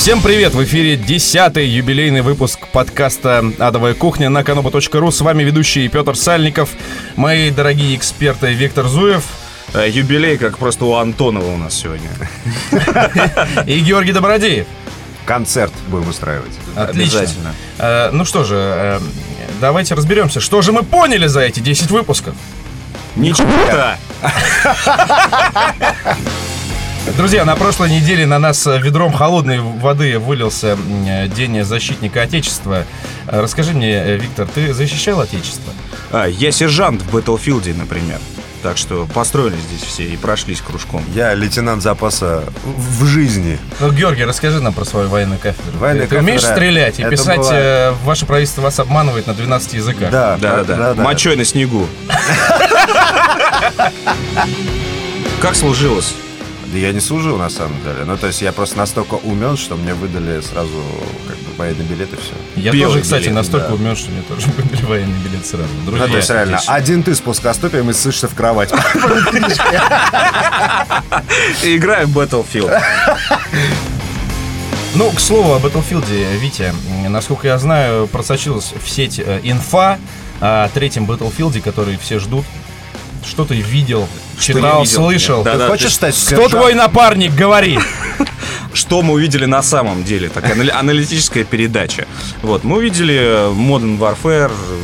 Всем привет! В эфире 10-й юбилейный выпуск подкаста «Адовая кухня» на kanopa.ru. С вами ведущий Петр Сальников, мои дорогие эксперты Виктор Зуев. Э, Юбилей, как просто у Антонова у нас сегодня. И Георгий Добродеев. Концерт будем устраивать. Отлично. Обязательно. Э, ну что же, э, давайте разберемся, что же мы поняли за эти 10 выпусков. Ничего. Друзья, на прошлой неделе на нас ведром холодной воды вылился День защитника Отечества. Расскажи мне, Виктор, ты защищал Отечество? А, я сержант в Battlefield, например. Так что построили здесь все и прошлись кружком. Я лейтенант запаса в жизни. Ну, Георгий, расскажи нам про свою военную кафедру. Военная ты, ты умеешь кафедра, стрелять и писать, была- э, ваше правительство вас обманывает на 12 языках. Да, Да-да-да. Мочой на снегу. Как сложилось? Да я не служил, на самом деле. Ну, то есть я просто настолько умен, что мне выдали сразу как бы военный билет и все. Я Белый тоже, кстати, билет, настолько да. умен, что мне тоже выдали военный билет сразу. Друзья, Ну, то есть реально, отлично. один ты с плоскостопием и сышься в кровать. Играю в Battlefield. Ну, к слову, о Battlefield, Витя, насколько я знаю, просочилась в сеть э, инфа о третьем Battlefield, который все ждут. Что ты видел, Что читал, видел? слышал? Да, Ты да, хочешь ты- стать Кто твой напарник, говори! Что мы увидели на самом деле? Такая анали- аналитическая передача. Вот, мы увидели э, Modern Warfare, э,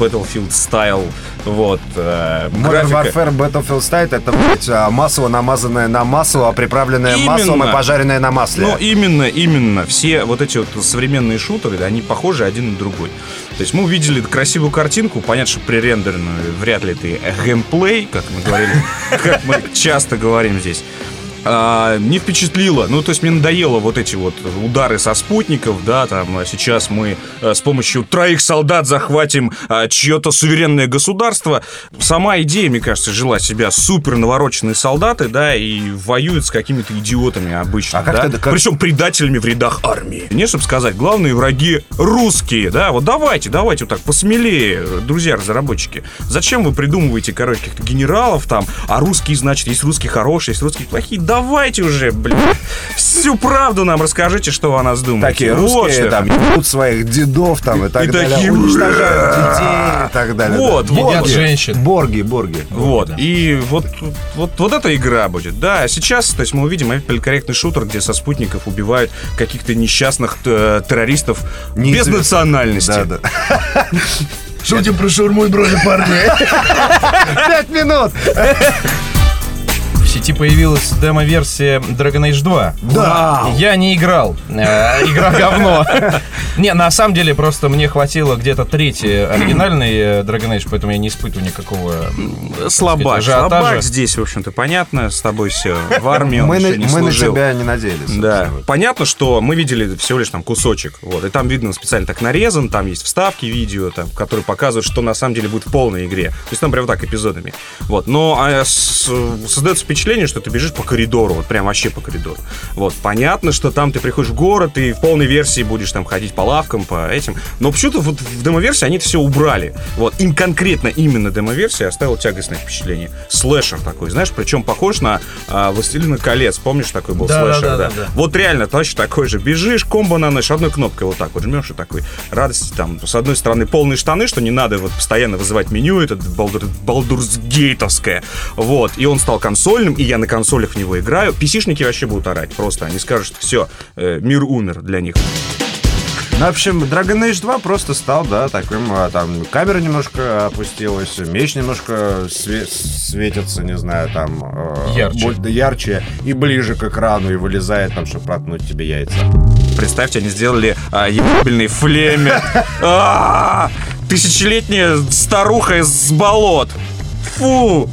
Battlefield Style, вот. э, Modern графика. Warfare Battlefield State это блядь, а, масло, намазанное на масло, приправленное Именно. маслом и пожаренное на масле. Ну, именно, именно. Все вот эти вот современные шутеры, они похожи один на другой. То есть мы увидели красивую картинку, понятно, что пререндеренную, вряд ли это геймплей, как мы говорили, как мы часто говорим здесь. А, не впечатлило. Ну, то есть мне надоело вот эти вот удары со спутников, да, там а сейчас мы э, с помощью троих солдат захватим а, чье-то суверенное государство. Сама идея, мне кажется, жила себя супер навороченные солдаты, да, и воюют с какими-то идиотами обычно, А как да? как- Причем предателями в рядах армии. Не, чтобы сказать, главные враги русские, да, вот давайте, давайте вот так посмелее, друзья разработчики. Зачем вы придумываете, короче, каких-то генералов там, а русские, значит, есть русские хорошие, есть русские плохие. Давайте уже, блин, всю правду нам расскажите, что вы о нас думаете. Такие Вот русские что. там ебут своих дедов там и так И далее. такие, уничтожают детей и так далее. Вот, да. вот. Женщин. Борги, борги. Вот, да. и вот, вот, вот эта игра будет. Да, сейчас, то есть мы увидим поликорректный шутер, где со спутников убивают каких-то несчастных э, террористов без Неизвестно. национальности. Да, да. Шутим про шаурму и брови, парни. Пять минут! Сети появилась демо-версия Dragon Age 2. Да! Я не играл. Э, Игра говно. Не, на самом деле, просто мне хватило где-то третий оригинальный э, Dragon Age, поэтому я не испытываю никакого Слабак, сказать, ажиотажа. слабак здесь, в общем-то, понятно, с тобой все. В армии он Мы, на, не мы на тебя не надеялись. Да, понятно, что мы видели всего лишь там кусочек, вот, и там видно специально так нарезан, там есть вставки видео, там, которые показывают, что на самом деле будет в полной игре. То есть там прям вот так эпизодами. Вот, но а, с- создается впечатление, что ты бежишь по коридору, вот прям вообще по коридору. Вот, понятно, что там ты приходишь в город, и в полной версии будешь там ходить по лавкам, по этим, но почему-то вот в демо-версии они это все убрали. Вот, им конкретно именно демо-версия оставила тягостное впечатление. Слэшер такой, знаешь, причем похож на а, «Властелина колец», помнишь, такой был Да, слэшер, да, да? да, да. Вот реально точно такой же. Бежишь, комбо наносишь, одной кнопкой вот так вот жмешь и такой. Радость там, с одной стороны, полные штаны, что не надо вот постоянно вызывать меню, это балдур, балдурсгейтовское. Вот. И он стал консольным, и я на консолях в него играю. PC-шники вообще будут орать просто. Они скажут, все, мир умер для них. Ну, в общем, Dragon Age 2 просто стал, да, таким, а, там, камера немножко опустилась, меч немножко све- светится, не знаю, там... э, Ярче. боль- да, ярче и ближе к экрану, и вылезает там, чтобы проткнуть тебе яйца. Представьте, они сделали а, ебельный флемер. А, Тысячелетняя старуха из болот. Фу!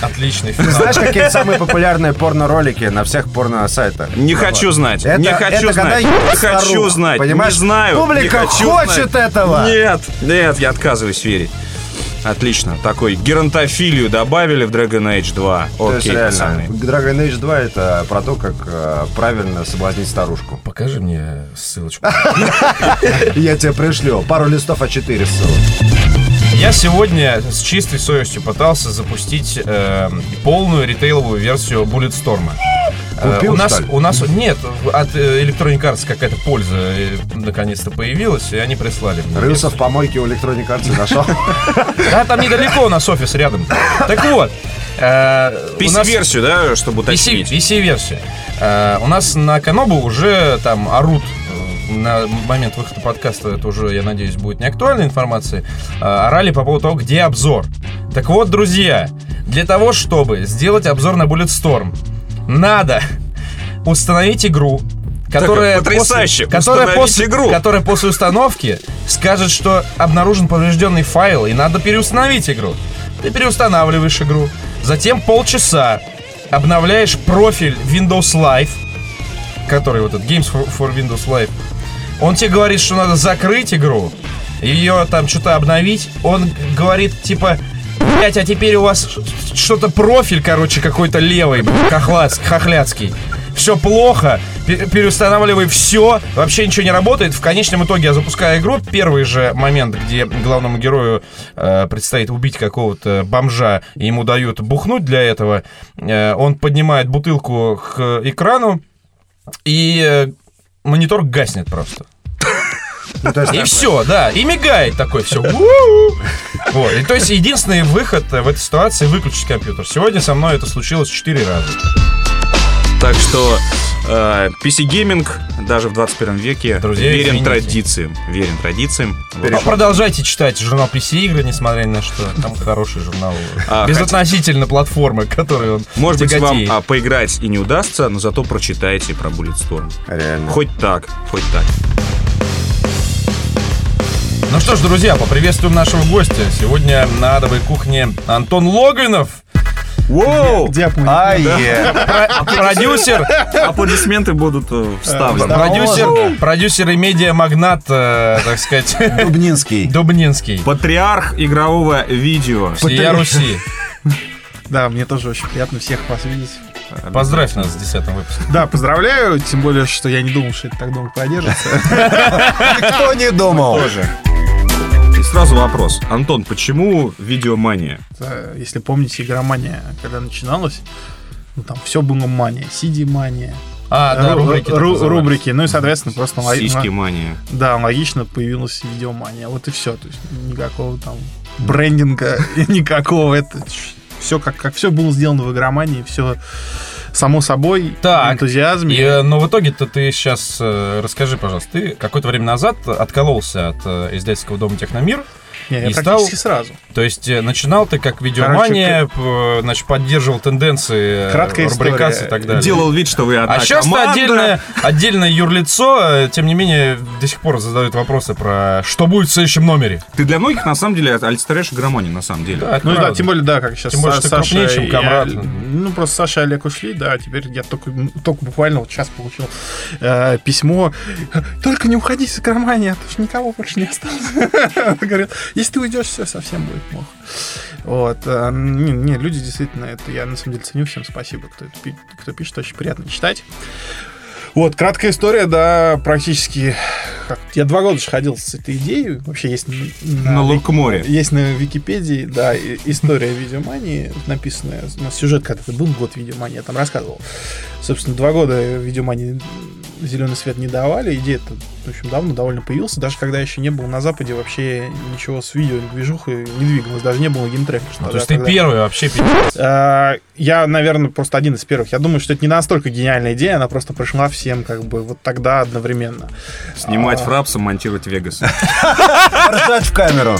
Отличный Ты финал. знаешь, какие самые популярные порно-ролики на всех порно-сайтах? Не хочу знать. Это- не хочу это знать. Не хочу знать. понимаешь? Не знаю. Публика не хочу хочет знать. этого. Нет, нет, я отказываюсь верить. Отлично. Такой геронтофилию добавили в Dragon Age 2. То есть, Окей, реально, пацаны. Dragon Age 2 это про то, как э, правильно соблазнить старушку. Покажи мне ссылочку. Я тебе пришлю пару листов А4 ссылок. Я сегодня с чистой совестью пытался запустить э, полную ритейловую версию Bulletstorm. Э, Купил, у нас, что ли? у нас нет от э, Electronic Arts какая-то польза э, наконец-то появилась, и они прислали. мне. Рылся в помойке у Electronic Arts нашел. Да, там недалеко у нас офис рядом. Так вот. PC-версию, да, чтобы уточнить. PC-версия. Э, у нас на Канобу уже там орут на момент выхода подкаста, это уже, я надеюсь, будет не актуальная информация, э, орали по поводу того, где обзор. Так вот, друзья, для того, чтобы сделать обзор на Bulletstorm, надо установить игру, которая потрясающе, после, которая, после, игру. которая после установки скажет, что обнаружен поврежденный файл, и надо переустановить игру. Ты переустанавливаешь игру, затем полчаса обновляешь профиль Windows Live, который вот этот Games for, for Windows Live. Он тебе говорит, что надо закрыть игру, ее там что-то обновить. Он говорит, типа, блять, а теперь у вас что-то профиль, короче, какой-то левый, хохлац, хохляцкий. Все плохо, пе- переустанавливай все, вообще ничего не работает. В конечном итоге я запускаю игру. Первый же момент, где главному герою э, предстоит убить какого-то бомжа, и ему дают бухнуть для этого, э, он поднимает бутылку к экрану, и э, монитор гаснет просто. Ну, есть И все, да, и мигает такой, все. Вот, и то есть единственный выход в этой ситуации выключить компьютер. Сегодня со мной это случилось четыре раза. Так что э, PC-гейминг даже в 21 веке Друзья, верен извините. традициям. Верен традициям. Вот. Ну, Продолжайте читать журнал PC игры, несмотря ни на что. Там хороший журнал. А, Безотносительно платформы, которой он Может быть, вам тяготеет. а, поиграть и не удастся, но зато прочитайте про Bulletstorm. Реально. Хоть так, хоть так. Ну что ж, друзья, поприветствуем нашего гостя. Сегодня на адовой кухне Антон Логвинов, Воу! Про- продюсер, Аплодисменты будут э, вставлены. Продюсер, продюсер и медиамагнат, э, так сказать, Дубнинский. Дубнинский. Патриарх игрового видео. Всея Руси. Да, мне тоже очень приятно всех вас видеть. Поздравь нас с десятым выпуском. Да, поздравляю, тем более, что я не думал, что это так долго продержится. Кто не думал? Тоже. Сразу вопрос. Антон, почему видеомания? Если помните, игромания, когда начиналась, ну там все было мания, CD-мания, А, да, ру- рубрики. ру- рубрики, ну и, соответственно, просто Сиськи мания. Да, логично появилась видеомания. Вот и все. То есть никакого там брендинга, никакого. Это все как, как все было сделано в игромании, все само собой, Так, энтузиазме. И, э, но в итоге-то ты сейчас расскажи, пожалуйста, ты какое-то время назад откололся от э, издательского дома Техномир. Не, я и практически стал- сразу. То есть э, начинал ты как видеомания, п- значит, поддерживал тенденции, э, Краткая рубрикации и так далее. Делал вид, что вы одна А сейчас команда. отдельное, отдельное юрлицо, э, тем не менее, до сих пор задают вопросы про что будет в следующем номере. Ты для многих, на самом деле, олицетворяешь игроманию, на самом деле. Да, Ну да, правда. тем более, да, как сейчас Тем более, Са- что ты крупнее, чем Камрад. Олег- Ну, просто Саша и Олег ушли, да, теперь я только, только буквально вот сейчас получил э, письмо. Только не уходи с игромании, а то ж никого больше не осталось. Говорят, если ты уйдешь, все совсем будет плохо. Вот. э, Не, не, люди действительно, это я на самом деле ценю, всем спасибо, кто, это кто пишет, очень приятно читать. Вот, краткая история, да, практически... как- я два года же ходил с этой идеей. Вообще есть... на- На Лукморе. есть на Википедии, да, история видеомании, написанная, у нас сюжет когда-то был, год видеомании, я там рассказывал. Собственно, два года видеомании зеленый свет не давали, идея-то, в общем, давно довольно появился, даже когда еще не было на Западе вообще ничего с видео, движухой не двигалось, даже не было геймтрека. что Ну, то тогда- есть ты первый вообще. А, Я, наверное, просто один из первых. Я думаю, что это не настолько гениальная идея, она просто пришла всем как бы вот тогда одновременно. Снимать А. фрапсом, монтировать Вегас. Ржать в камеру.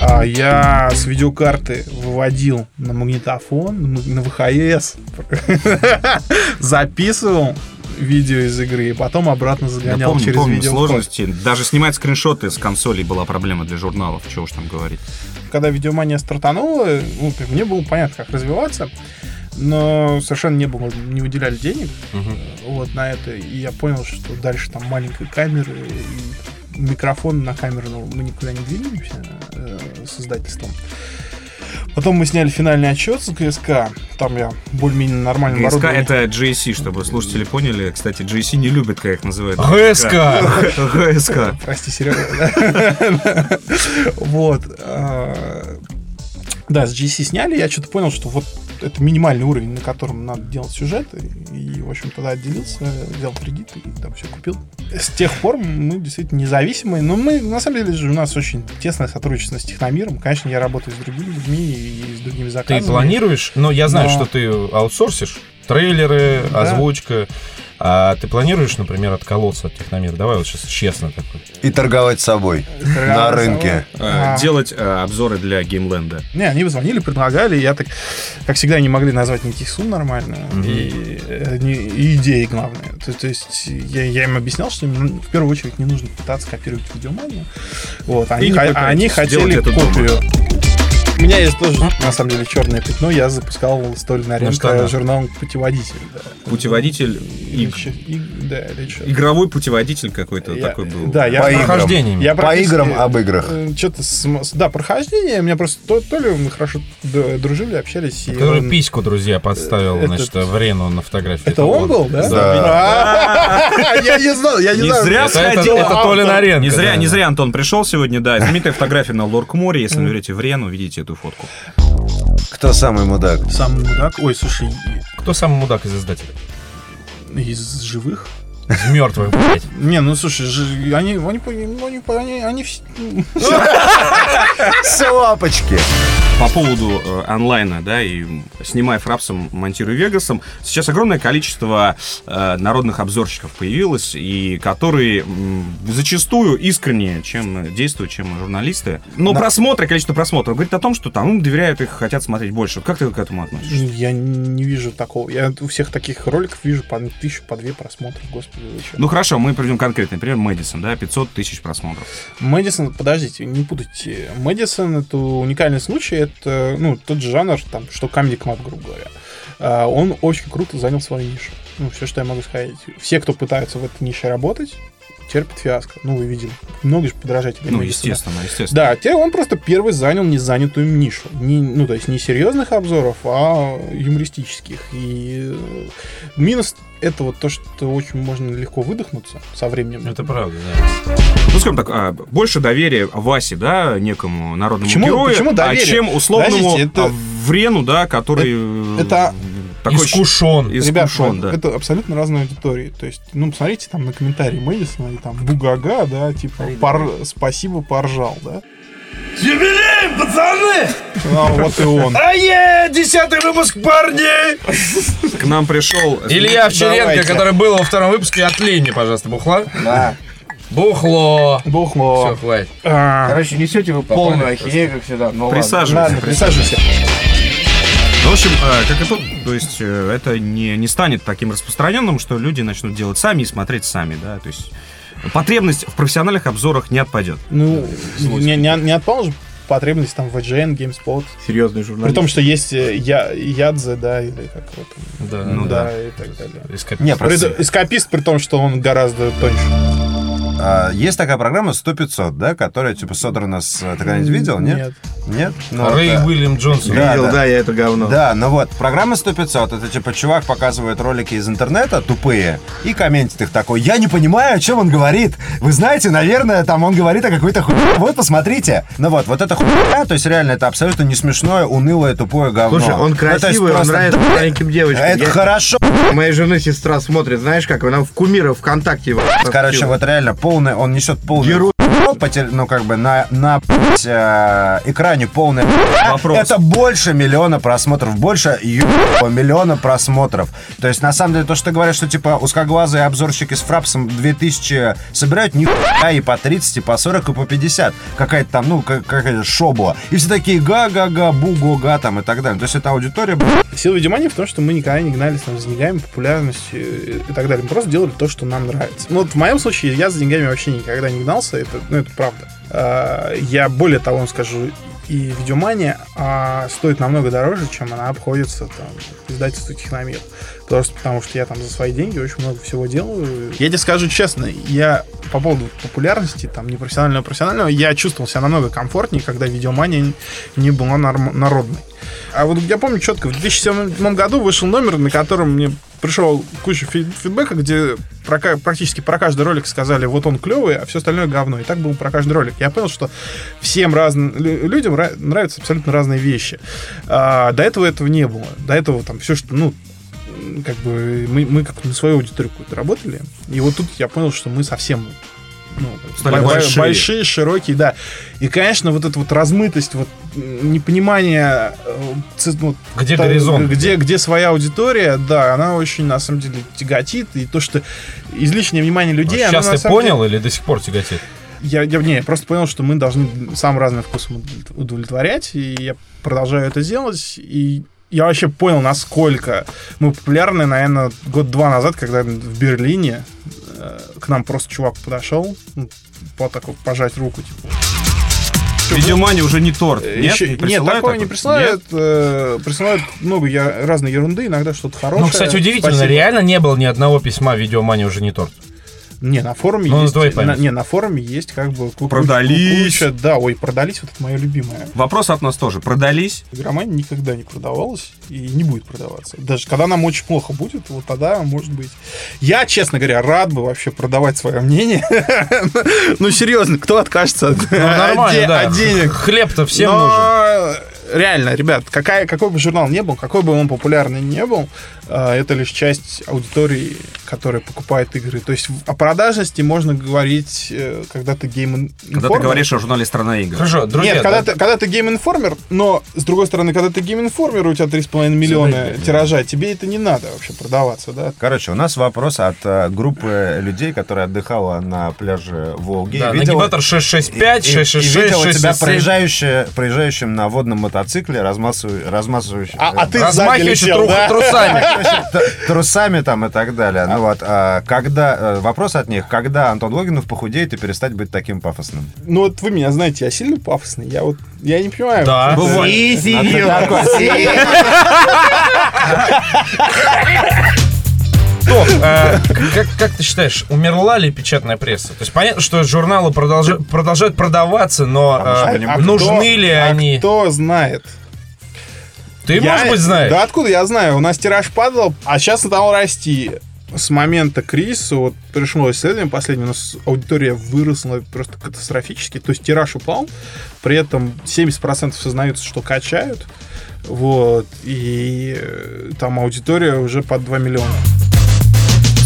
А я с видеокарты выводил на магнитофон, на ВХС, записывал видео из игры, и потом обратно Я загонял помню, через помню видеокод. сложности. Даже снимать скриншоты с консолей была проблема для журналов. Чего уж там говорить. Когда видеомания стартанула, ну, мне было понятно, как развиваться, но совершенно не было, не выделяли денег Мгм. вот на это, и я понял, что дальше там маленькая камера и микрофон на камеру, ну, мы никуда не двигаемся э, с издательством. Потом мы сняли финальный отчет с ГСК. Там я более-менее нормально ГСК это GSC, чтобы слушатели поняли. Кстати, GSC не любит, как их называют. ГСК. ГСК. Прости, Серега. Вот. а, Да, с GC сняли, я что-то понял, что вот это минимальный уровень, на котором надо делать сюжет. И, и, в общем, тогда отделился, взял кредит и там все купил. С тех пор мы действительно независимые, но мы, на самом деле, же у нас очень тесное сотрудничество с Техномиром. Конечно, я работаю с другими людьми и с другими Ты заказами. планируешь, но я знаю, Но- что ты аутсорсишь, трейлеры, Да. озвучка. А ты планируешь, например, отколоться от техномира? Давай вот сейчас честно такой. И торговать собой на рынке. Э, А. Делать э, обзоры для геймленда. Не, они позвонили, предлагали, я так, как всегда, не могли назвать никаких сумм нормально. И, э, не- и идеи, главное. То, то есть я, я им объяснял, что им ну, в первую очередь не нужно пытаться копировать видеоманию. Вот, они, не пытайтесь, они хотели дома. У меня есть тоже, на самом деле, черное пятно. Я запускал рынке штанах. журнал «Путеводитель». Да. Путеводитель, чё- и- да, или игровой путеводитель какой-то Я- такой был. Да, я По играм. Прохождениями. Я По играм об играх. Что-то да, прохождение. У меня просто то, то ли мы хорошо дружили, общались. и Который он- письку, друзья, подставил, Этот- значит, в Рену на фотографии. Это он был, да? Да. Я не знал, я не Не знал. зря Это, это, сходил это автор. Толя Наренко. Не зря, да. не зря Антон пришел сегодня, да. Знаменитая фотография на Лорк-море. Если наберете в Рену, увидите эту фотку. Кто самый мудак? Сам мудак. Ой, слушай, Кто самый мудак из издателей? из живых? Из мертвых, блядь. Не, ну слушай, жи- они, они, они, они, они, они Все лапочки. По поводу э, онлайна, да, и снимая фрапсом, монтируя Вегасом, сейчас огромное количество э, народных обзорщиков появилось, и которые м, зачастую искреннее, чем действуют, чем журналисты. Но просмотры, количество просмотров говорит о том, что там им доверяют, их хотят смотреть больше. Как ты к этому относишься? Я не вижу такого. Я у всех таких роликов вижу по тысячу, по две просмотров, господи. Ну хорошо, мы приведем конкретный пример. Мэдисон, да, 500 тысяч просмотров. Мэдисон, подождите, не путайте. Мэдисон это уникальный случай, это ну, тот же жанр, там, что Comedy Club, грубо говоря. А, Он очень круто занял свою нишу. Ну, все, что я могу сказать. Все, кто пытаются в этой нише работать, терпят фиаско. Ну, вы видели. Много же подражателей Ну, естественно, естественно. Да, те он просто первый занял незанятую нишу. Не, ну, то есть не серьезных обзоров, а юмористических. И э, минус это вот то, что очень можно легко выдохнуться со временем. Это правда, да. Ну, скажем так, а, больше доверия Васе, да, некому народному Почему- герою, почему а доверие? чем условному Подождите, это- а, Врену, да, который... э, это- такой Искушен. Ребят, искушен, да. это абсолютно разные аудитории. То есть, ну, посмотрите там на комментарии Мэдисона и там Бугага, да, типа, пор- спасибо, поржал, да. Юбилей, пацаны! А вот и он. А е, десятый выпуск, парни! К нам пришел... Илья Овчаренко, Давайте. который был во втором выпуске, отлей мне, пожалуйста, бухла. Да. Бухло. Все, Бухло. хватит. А, Короче, несете вы полную ахинею, как всегда. Ну. Присаживайся. Ладно, присаживайся. Ну, в общем, э, как итог, то есть э, это не, не станет таким распространенным, что люди начнут делать сами и смотреть сами, да, то есть потребность в профессиональных обзорах не отпадет. Ну, не, не, не отпала же потребность там в IGN, GameSpot. Серьезный При журналист. том, что есть э, я, Ядзе, да, или как там. Да, Ну да, и так далее. Эскапист. Не, При- просто эскапист, при том, что он гораздо тоньше. А, есть такая программа 100-500, да, которая типа содрана с... Ты когда-нибудь видел, нет? Нет. Нет? Ну, Рэй да. Уильям Джонсон. Да, Видел, да. да, я это говно. Да, ну вот, программа 100-500, это типа чувак показывает ролики из интернета, тупые, и комментит их такой, я не понимаю, о чем он говорит. Вы знаете, наверное, там он говорит о какой-то хуйне. Вот, посмотрите. Ну вот, вот это хуйня, то есть реально это абсолютно не смешное, унылое, тупое говно. Слушай, он Ну, красивый, он просто- нравится маленьким девочкам. Это Я- хорошо. Моя жена сестра смотрит, знаешь как, она в кумира ВКонтакте его. Короче, вот реально полный, он несет полный... Герой. Потер- Ну, как бы на, на э, экране полный... Вопрос. Это больше миллиона просмотров, больше ебаного миллиона просмотров. То есть, на самом деле, то, что ты говоришь, что, типа, узкоглазые обзорщики с фрапсом 2000 собирают, нихуя и по 30, и по 40, и по 50. Какая-то там, ну, как- какая-то шобла. И все такие га-га-га, бу-го-га там и так далее. То есть, это аудитория... Сила видеомании в том, что мы никогда не гнались там, за деньгами, популярностью и и так далее. Мы просто делали то, что нам нравится. Ну, вот в моем случае я за деньгами вообще никогда не гнался, это, ну, это правда. А, Я более того вам скажу, и видеомания а, стоит намного дороже, чем она обходится там, издательству Техномир. Просто потому, что я там за свои деньги очень много всего делаю. Я тебе скажу честно, я по поводу популярности, там, непрофессионального, профессионального, я чувствовал себя намного комфортнее, когда видеомания не была народной. А вот я помню четко, в 2007 году вышел номер, на котором мне пришел куча фи- фидбэка, где про, практически про каждый ролик сказали, вот он клевый, а все остальное говно. И так было про каждый ролик. Я понял, что всем разным лю- людям ра- нравятся абсолютно разные вещи. А, до этого этого не было. До этого там все, что, ну, как бы мы, мы как на свою аудиторию какую-то работали. И вот тут я понял, что мы совсем ну, Стали бо- большие. большие, широкие, да. И, конечно, вот эта вот размытость, вот непонимание, э, ну, Где та- горизонт? Где, где своя аудитория, да, она очень, на самом деле, тяготит. И то, что излишнее внимание людей, оно, Сейчас на ты понял или до сих пор тяготит? я, я, не, я просто понял, что мы должны самым разным вкусом удовлетворять, и я продолжаю это делать, и я вообще понял, насколько мы популярны, наверное, год-два назад, когда в Берлине э, к нам просто чувак подошел, ну, по такой пожать руку, типа. Видеомания уже не торт. Нет, Еще- Не нет, присылают такое не такой? присылают. э, присылают много я, разной ерунды, иногда что-то хорошее. Ну, кстати, удивительно, Спасибо. реально не было ни одного письма видеомания уже не торт. Не, на форуме Ну, есть. на- не, на форуме есть как бы Продались. куча- да, ой, продались, вот это мое любимое. Вопрос от нас тоже. Продались? Игромания никогда не продавалась и не будет продаваться. Даже когда нам очень плохо будет, вот тогда может быть. Я, честно говоря, рад бы вообще продавать свое мнение. Ну, серьезно, кто откажется от Ну, денег? Хлеб-то всем нужен. Реально, ребят, какая, какой бы журнал не был, какой бы он популярный не был, э, это лишь часть аудитории, которая покупает игры. То есть о продажности можно говорить, э, когда ты Game Когда ты говоришь о журнале «Страна игр». Хорошо, друзья, Нет, когда, да, ты, когда ты Game Informer, но, с другой стороны, когда ты Game Informer, у тебя 3,5 миллиона тиража, тебе это не надо вообще продаваться, да? Короче, у нас вопрос от э, группы людей, которая отдыхала на пляже Волги. да, Видела- нагибатор 665, и- и 666, видела тебя 667. проезжающая, проезжающим на водном мотоцикле, размазывающим... размазывающим А, а ты Размахивающий тру- да? трусами. Трусами там и так далее. Ну вот, а когда... э, Вопрос от них, когда Антон Логинов похудеет и перестать быть таким пафосным? Ну вот вы меня знаете, я сильно пафосный, я вот, я не понимаю. Да. Бывает. А Топ, э, как, как ты считаешь, умерла ли печатная пресса? То есть понятно, что журналы продолжа- продолжают продаваться, но А э, мы же А нужны кто- ли а они? кто знает? Ты, Я- может быть, знаешь? Да откуда я знаю? У нас тираж падал, а сейчас стал расти. С момента кризиса, вот пришло исследование последнее, у нас аудитория выросла просто катастрофически. То есть тираж упал, при этом 70% сознаются, что качают. Вот, и э, там аудитория уже под 2 миллиона.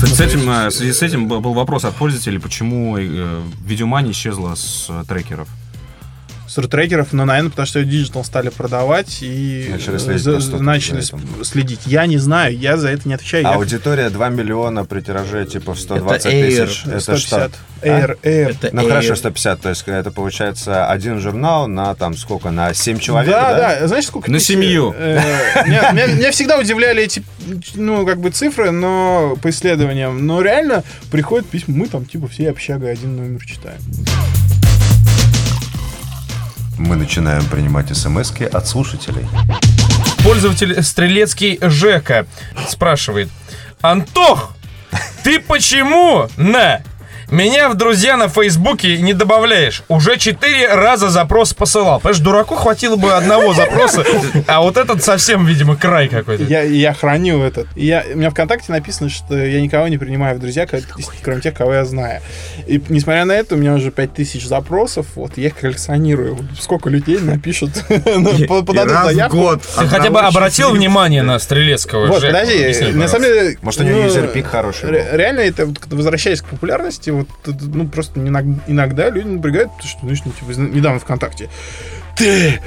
Кстати, с этим, э, в связи с этим был вопрос от пользователей, почему э, видеомания исчезла с э, трекеров. Сортрекеров, но, наверное, потому что digital стали продавать и Начали э, следить за- начали за следить. Я не знаю, я за это не отвечаю. Я Аудитория 2 миллиона при тираже типа в 120 Это Air. тысяч. Это 150. что? Air, Air. Это Ну Air. хорошо, 150, то есть это получается один журнал на там сколько, на 7 человек, да, да? да, Знаешь, сколько На тысяч- семью. э, меня всегда удивляли эти, ну, как бы цифры, но по исследованиям. Но реально приходят письма, мы там типа все общага один номер читаем. Мы начинаем принимать смс от слушателей. Пользователь Стрелецкий Жека спрашивает. Антох, ты почему на меня в друзья на Фейсбуке не добавляешь? Уже четыре раза запрос посылал. Понимаешь, дураку хватило бы одного запроса, а вот этот совсем, видимо, край какой-то. Я, я храню этот. Я, у меня ВКонтакте написано, что я никого не принимаю в друзья, ко- кроме тех, кого я знаю. И несмотря на это, у меня уже 5000 запросов, вот, я их коллекционирую. Сколько людей напишут, по- подадут заявку. год. Ты хотя бы обратил внимание на Стрелецкого Вот, подожди, на самом деле... Может, у него ну, юзерпик хороший. Реально, это, возвращаясь к популярности, вот, ну, просто иног- иногда люди напрягают, потому что, ну, типа, недавно ВКонтакте, ты,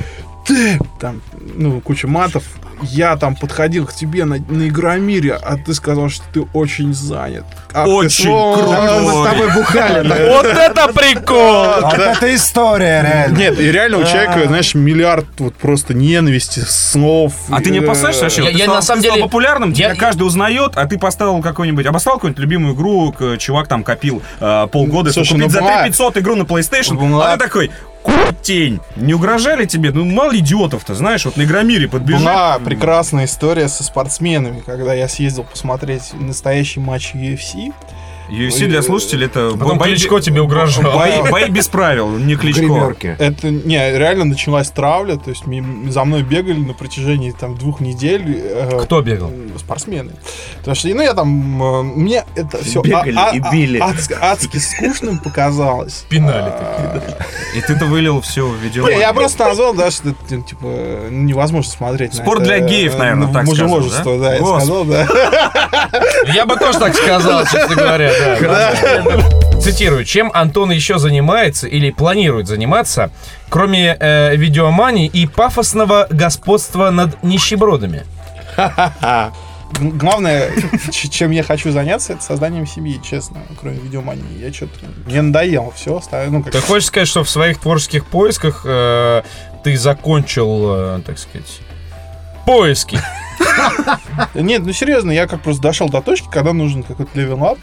ты, там, ну, куча матов, я там подходил к тебе на, на Игромире, а ты сказал, что ты очень занят. Ах ты Очень крутой. Мы с тобой бухали. Вот это прикол! Вот это история, реально. Нет, и реально у человека, знаешь, миллиард вот просто ненависти, слов. А ты не опасаешься вообще? Я- на самом деле- популярным, тебя каждый узнает, а ты поставил какой-нибудь, обоссал какую-нибудь любимую игру, чувак там копил э, полгода, чтобы купить ну, за бывает. 3500 игру на PlayStation, Бывает. а ты такой, тень. Не угрожали тебе? Ну, мало идиотов-то, знаешь, вот на Игромире подбежит. Была прекрасная история со спортсменами, когда я съездил посмотреть настоящий матч UFC. UFC для слушателей это... Потом бои- Кличко тебе угрожал. Бои, бои без правил, не Кличко. Это, не, реально началась травля, то есть за мной бегали на протяжении там двух недель. э, Кто бегал? Спортсмены. Потому что, ну, я там, э, мне это все Бегали и били. адски скучным показалось. Пинали А, И ты-то вылил все в видео. Я просто назвал, да, что это, типа, невозможно смотреть. Спорт для геев, э, наверное, ну, так мужеложество, сказал, да? да, я сказал, да. Я бы тоже так сказал, честно говоря. Цитирую. Чем Антон еще занимается или планирует заниматься, кроме э, видеомании и пафосного господства над нищебродами? Главное, чем я хочу заняться, это созданием семьи, честно, кроме видеомании. Я что-то... Мне надоело все, ну, как... Ты хочешь сказать, что в своих творческих поисках э, ты закончил, э, так сказать, поиски? Нет, ну серьезно, я как просто дошел до точки, когда нужен какой-то level up.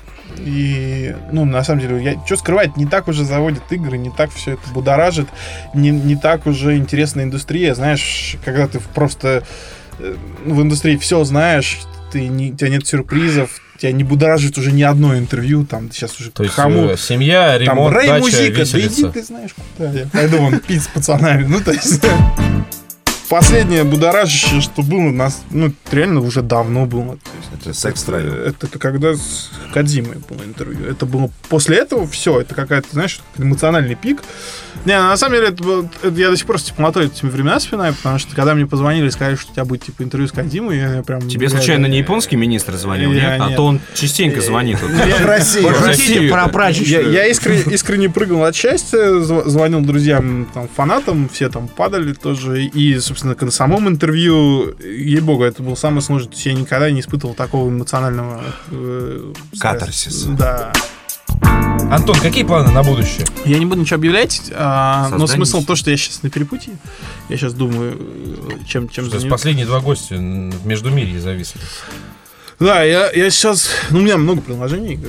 И, ну, на самом деле, я что скрывать, не так уже заводит игры, не так все это будоражит, не, не так уже интересная индустрия. Знаешь, когда ты просто э, в индустрии все знаешь, ты не, у тебя нет сюрпризов, тебя не будоражит уже ни одно интервью, там сейчас уже То есть кому э, семья, там ремонт, Рэй дача, Музыка, да иди ты знаешь куда. Я пойду вон пить с пацанами. Ну, то есть... Последнее будоражащее, что было у нас, ну, реально уже давно было. Это секс это, это, это когда с Кадзимой было интервью. Это было после этого все. Это какая-то, знаешь, эмоциональный пик. Не, на самом деле, это было- это я до сих пор типа, мотаю этими времена вспоминаю, потому что когда мне позвонили и сказали, что у тебя будет типа интервью с Кадзимой, я прям... Тебе я- случайно не я- японский министр звонил, Я- нет? А нет. то он частенько звонит. В России. Про Я, прачечную. я искренне, прыгал от счастья, зв- звонил друзьям, там, фанатам, все там падали тоже. И, собственно, на самом интервью, ей-богу, это было самое сложное. То есть я никогда не испытывал такого эмоционального... э, стресса. Катарсиса. Да. Антон, какие планы на будущее? Я не буду ничего объявлять, а, но смысл то, что я сейчас на перепутье. Я сейчас думаю, э, чем, чем То есть заняться. последние два гостя в Междумирье зависли. Да, я, я сейчас... Ну, у меня много приложений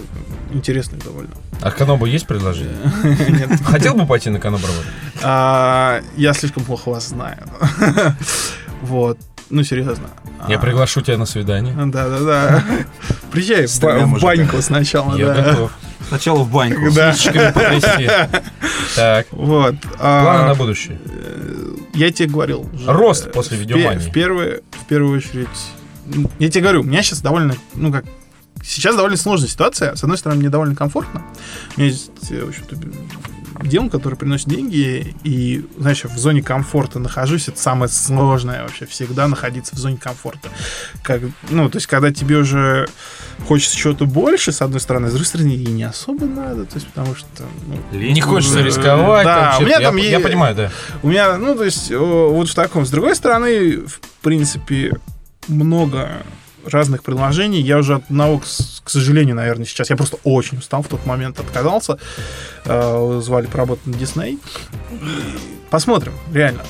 интересных довольно. А к Канобу есть предложение? Нет. Хотел бы пойти на Каноброва? А, я слишком плохо вас знаю. Вот. Ну, серьезно. Я А, приглашу тебя на свидание. Да, да, да. Приезжай в, баньку сначала, Я да. готов. Сначала в баньку. Да. Так, Вот. а, планы на будущее. Я тебе говорил. уже, Рост э, после видеомании. В первую очередь. Я тебе говорю, у меня сейчас довольно, ну как, сейчас довольно сложная ситуация. С одной стороны, мне довольно комфортно. У меня есть, э, в общем-то, дел, который приносит деньги, и, знаешь, в зоне комфорта нахожусь, это самое сложное вообще, всегда находиться в зоне комфорта. Как, ну, то есть, когда тебе уже хочется чего-то больше, с одной стороны, с другой стороны, и не особо надо, то есть, потому что, ну, Не хочется э, рисковать. да, там у меня что-то. там я, я понимаю, да. у меня, ну, то есть, вот в таком. С другой стороны, в принципе, много разных предложений. Я уже одного, к, сожалению, наверное, сейчас. Я просто очень устал в тот момент, отказался. Э, звали поработать на Дисней. Посмотрим, реально.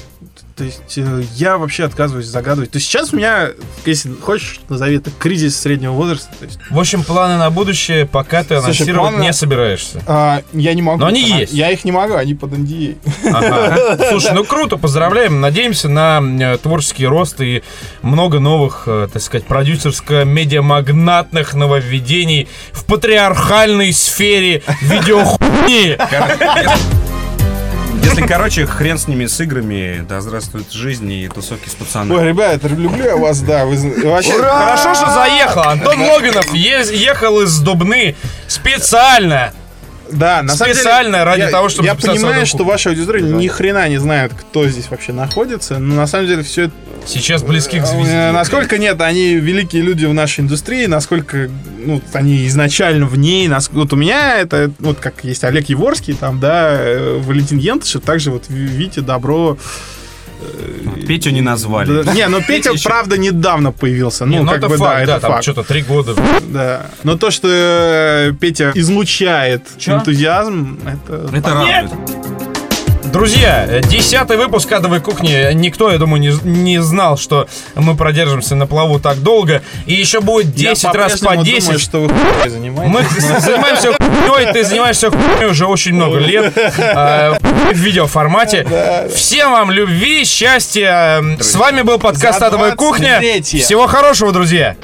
То есть э, я вообще отказываюсь загадывать. То есть сейчас у меня, если хочешь, назови это кризис среднего возраста. То есть, В общем, планы на будущее пока ты Слушай, анонсировать планы- не собираешься. а, я не могу. Но они Она- есть. Я их не могу, они под NDA. Ага. Слушай, ну круто, поздравляем. Надеемся на э, творческий рост и много новых, э, так сказать, продюсерско-медиамагнатных нововведений в патриархальной сфере видеохуйни. Если, короче, хрен с ними, с играми, да здравствует жизнь и тусовки с пацанами. Ой, ребята, люблю я вас, да. Вы, вообще, Хорошо, что заехал. Антон Логинов е- ехал из Дубны специально. Да, на самом деле, Специально ради я, того, чтобы Я понимаю, что ваша аудитория ни хрена не знает, кто здесь вообще находится, но на самом деле все это... Сейчас близки к э, звезде. Насколько нет, они великие люди в нашей индустрии, насколько ну, они изначально в ней. нас- Вот у меня это, вот как есть Олег Еворский, там, да, э, Валентин Ентышев, также вот Витя Добро. Петю не назвали. Да, не, ну Петя, еще- правда, недавно появился. Не, Ну, ну как это бы, факт, да, да, это там факт. что-то три года. Да. Но то, что э, Петя излучает Чё? энтузиазм, это... Это радует. Друзья, десятый выпуск «Адовой кухни». Никто, я думаю, не, не знал, что мы продержимся на плаву так долго. И еще будет 10 Я раз по по-прежнему 10. думаю, что вы занимаетесь. Мы занимаемся хуйней, ты занимаешься хуйней уже очень много лет э, в видеоформате. Всем вам любви, счастья. С вами был подкаст «Адовая кухня». 23-е. Всего хорошего, друзья.